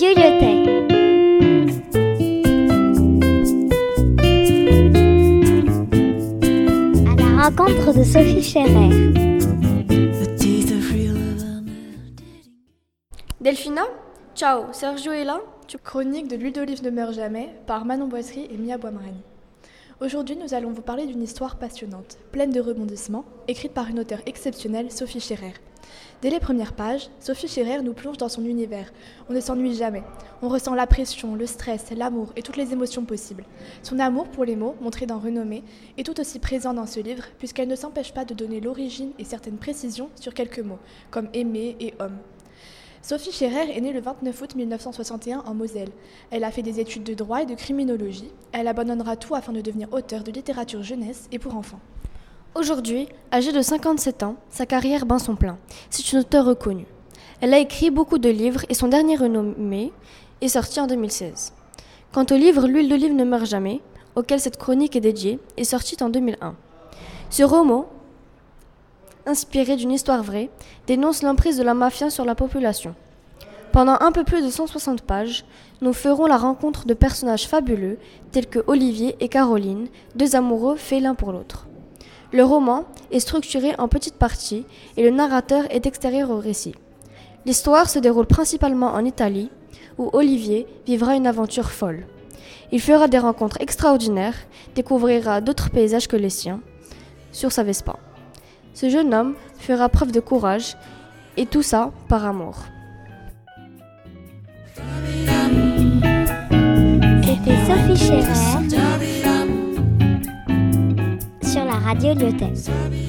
À la rencontre de Sophie Scherer. Delphina Ciao, Sergio est là Chronique de l'huile d'olive ne meurt jamais par Manon Boisserie et Mia Boimaragne. Aujourd'hui, nous allons vous parler d'une histoire passionnante, pleine de rebondissements, écrite par une auteure exceptionnelle, Sophie Scherer. Dès les premières pages, Sophie Scherer nous plonge dans son univers. On ne s'ennuie jamais. On ressent la pression, le stress, l'amour et toutes les émotions possibles. Son amour pour les mots, montré dans Renommée, est tout aussi présent dans ce livre, puisqu'elle ne s'empêche pas de donner l'origine et certaines précisions sur quelques mots, comme aimer et homme. Sophie Scherer est née le 29 août 1961 en Moselle. Elle a fait des études de droit et de criminologie. Elle abandonnera tout afin de devenir auteure de littérature jeunesse et pour enfants. Aujourd'hui, âgée de 57 ans, sa carrière bat son plein. C'est une auteure reconnue. Elle a écrit beaucoup de livres et son dernier renommé est sorti en 2016. Quant au livre L'huile d'olive ne meurt jamais, auquel cette chronique est dédiée, est sorti en 2001. Ce roman, inspiré d'une histoire vraie, dénonce l'emprise de la mafia sur la population. Pendant un peu plus de 160 pages, nous ferons la rencontre de personnages fabuleux tels que Olivier et Caroline, deux amoureux faits l'un pour l'autre. Le roman est structuré en petites parties et le narrateur est extérieur au récit. L'histoire se déroule principalement en Italie, où Olivier vivra une aventure folle. Il fera des rencontres extraordinaires, découvrira d'autres paysages que les siens, sur sa Vespa. Ce jeune homme fera preuve de courage, et tout ça par amour. C'était Sophie radio Lyotet.